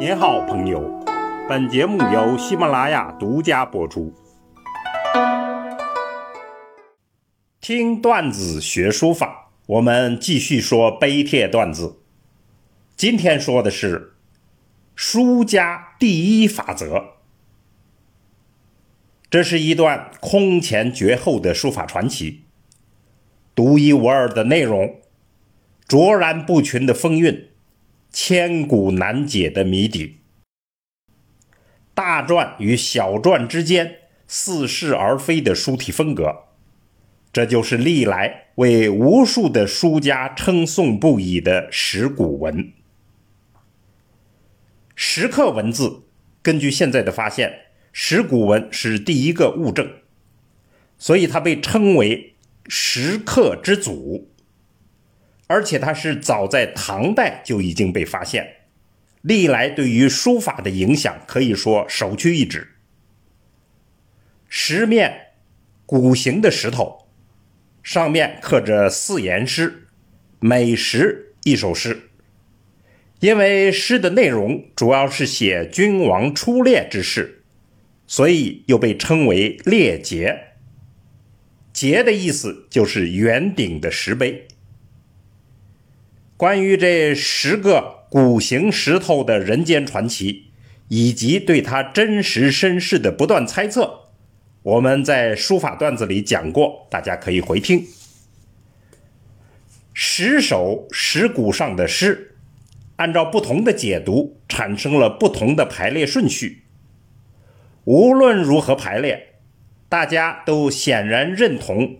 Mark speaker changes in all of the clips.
Speaker 1: 您好，朋友。本节目由喜马拉雅独家播出。听段子学书法，我们继续说碑帖段子。今天说的是书家第一法则。这是一段空前绝后的书法传奇，独一无二的内容，卓然不群的风韵。千古难解的谜底，大篆与小篆之间似是而非的书体风格，这就是历来为无数的书家称颂不已的石鼓文。石刻文字，根据现在的发现，石鼓文是第一个物证，所以它被称为石刻之祖。而且它是早在唐代就已经被发现，历来对于书法的影响可以说首屈一指。石面鼓形的石头，上面刻着四言诗，每石一首诗。因为诗的内容主要是写君王出猎之事，所以又被称为列碣。碣的意思就是圆顶的石碑。关于这十个古形石头的人间传奇，以及对它真实身世的不断猜测，我们在书法段子里讲过，大家可以回听。十首石鼓上的诗，按照不同的解读，产生了不同的排列顺序。无论如何排列，大家都显然认同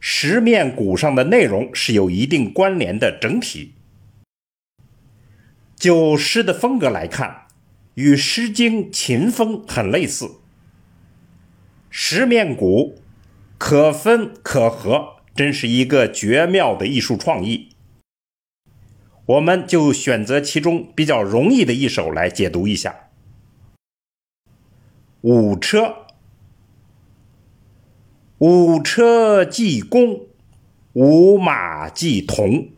Speaker 1: 石面鼓上的内容是有一定关联的整体。就诗的风格来看，与《诗经·秦风》很类似。十面鼓可分可合，真是一个绝妙的艺术创意。我们就选择其中比较容易的一首来解读一下：五车，五车既公，五马既同。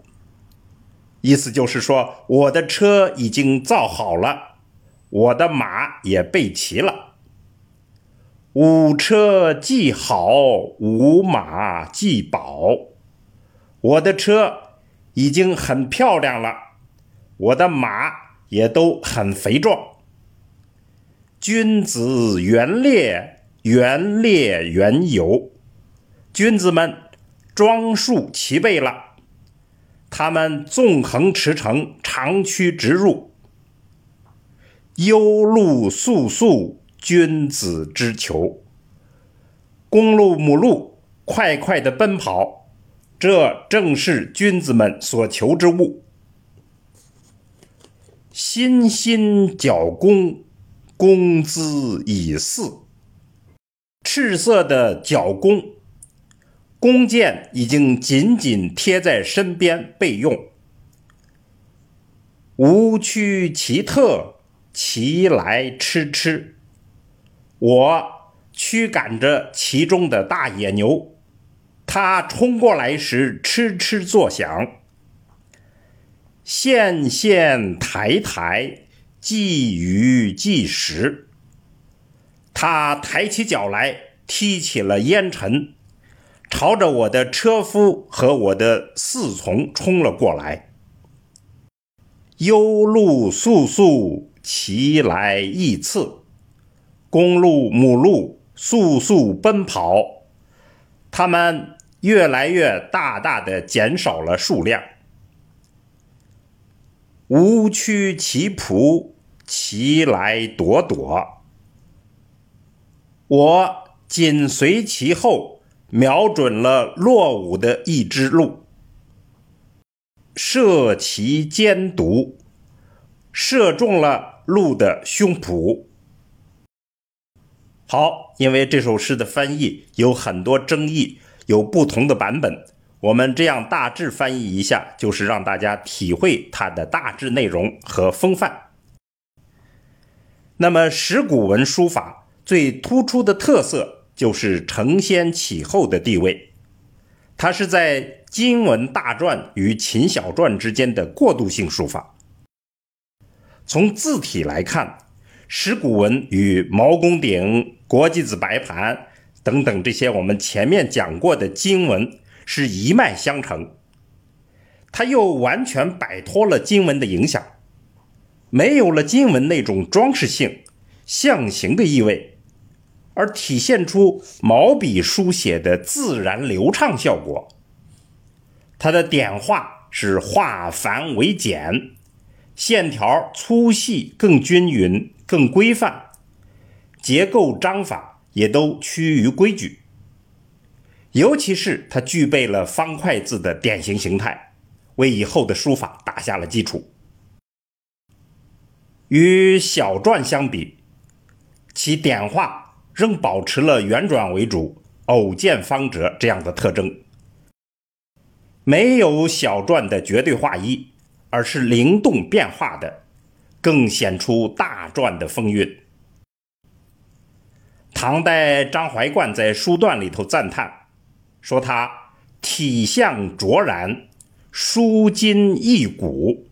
Speaker 1: 意思就是说，我的车已经造好了，我的马也备齐了。五车既好，五马既宝。我的车已经很漂亮了，我的马也都很肥壮。君子原列，原列原有，君子们装束齐备了。他们纵横驰骋，长驱直入。幽鹿速速，君子之求。公鹿母鹿快快的奔跑，这正是君子们所求之物。欣欣角弓，弓姿以似。赤色的角弓。弓箭已经紧紧贴在身边备用。吾驱其特，其来吃吃。我驱赶着其中的大野牛，它冲过来时哧哧作响。线线抬抬，系鱼系石。它抬起脚来，踢起了烟尘。朝着我的车夫和我的侍从冲了过来。幽鹿簌簌，其来亦次。公鹿、母鹿簌簌奔跑，它们越来越大大的减少了数量。吾驱其仆，其来朵朵。我紧随其后。瞄准了落伍的一只鹿，射其肩犊，射中了鹿的胸脯。好，因为这首诗的翻译有很多争议，有不同的版本，我们这样大致翻译一下，就是让大家体会它的大致内容和风范。那么，石鼓文书法最突出的特色。就是承先启后的地位，它是在金文大篆与秦小篆之间的过渡性书法。从字体来看，石鼓文与毛公鼎、国际子白盘等等这些我们前面讲过的经文是一脉相承。它又完全摆脱了经文的影响，没有了经文那种装饰性、象形的意味，而体现出毛笔书写的自然流畅效果。它的点画是化繁为简。线条粗细更均匀、更规范，结构章法也都趋于规矩。尤其是它具备了方块字的典型形态，为以后的书法打下了基础。与小篆相比，其点画仍保持了圆转为主、偶见方折这样的特征，没有小篆的绝对划一。而是灵动变化的，更显出大篆的风韵。唐代张怀灌在书段里头赞叹，说他体相卓然，书筋易古，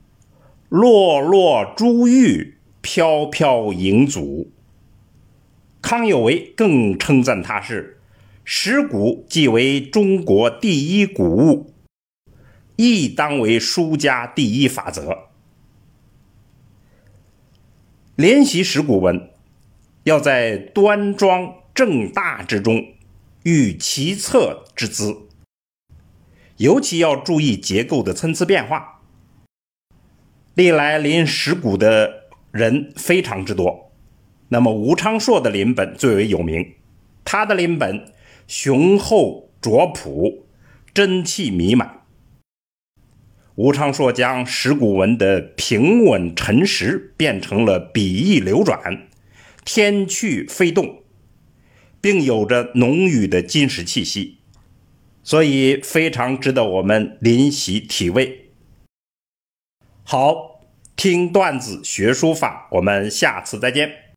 Speaker 1: 落落珠玉，飘飘盈祖。康有为更称赞他是石鼓，即为中国第一古物。亦当为书家第一法则。练习石鼓文，要在端庄正大之中寓奇侧之姿，尤其要注意结构的参差变化。历来临石鼓的人非常之多，那么吴昌硕的临本最为有名，他的临本雄厚卓朴，真气弥漫。吴昌硕将石鼓文的平稳沉实变成了笔意流转、天趣飞动，并有着浓郁的金石气息，所以非常值得我们临习体味。好，听段子学书法，我们下次再见。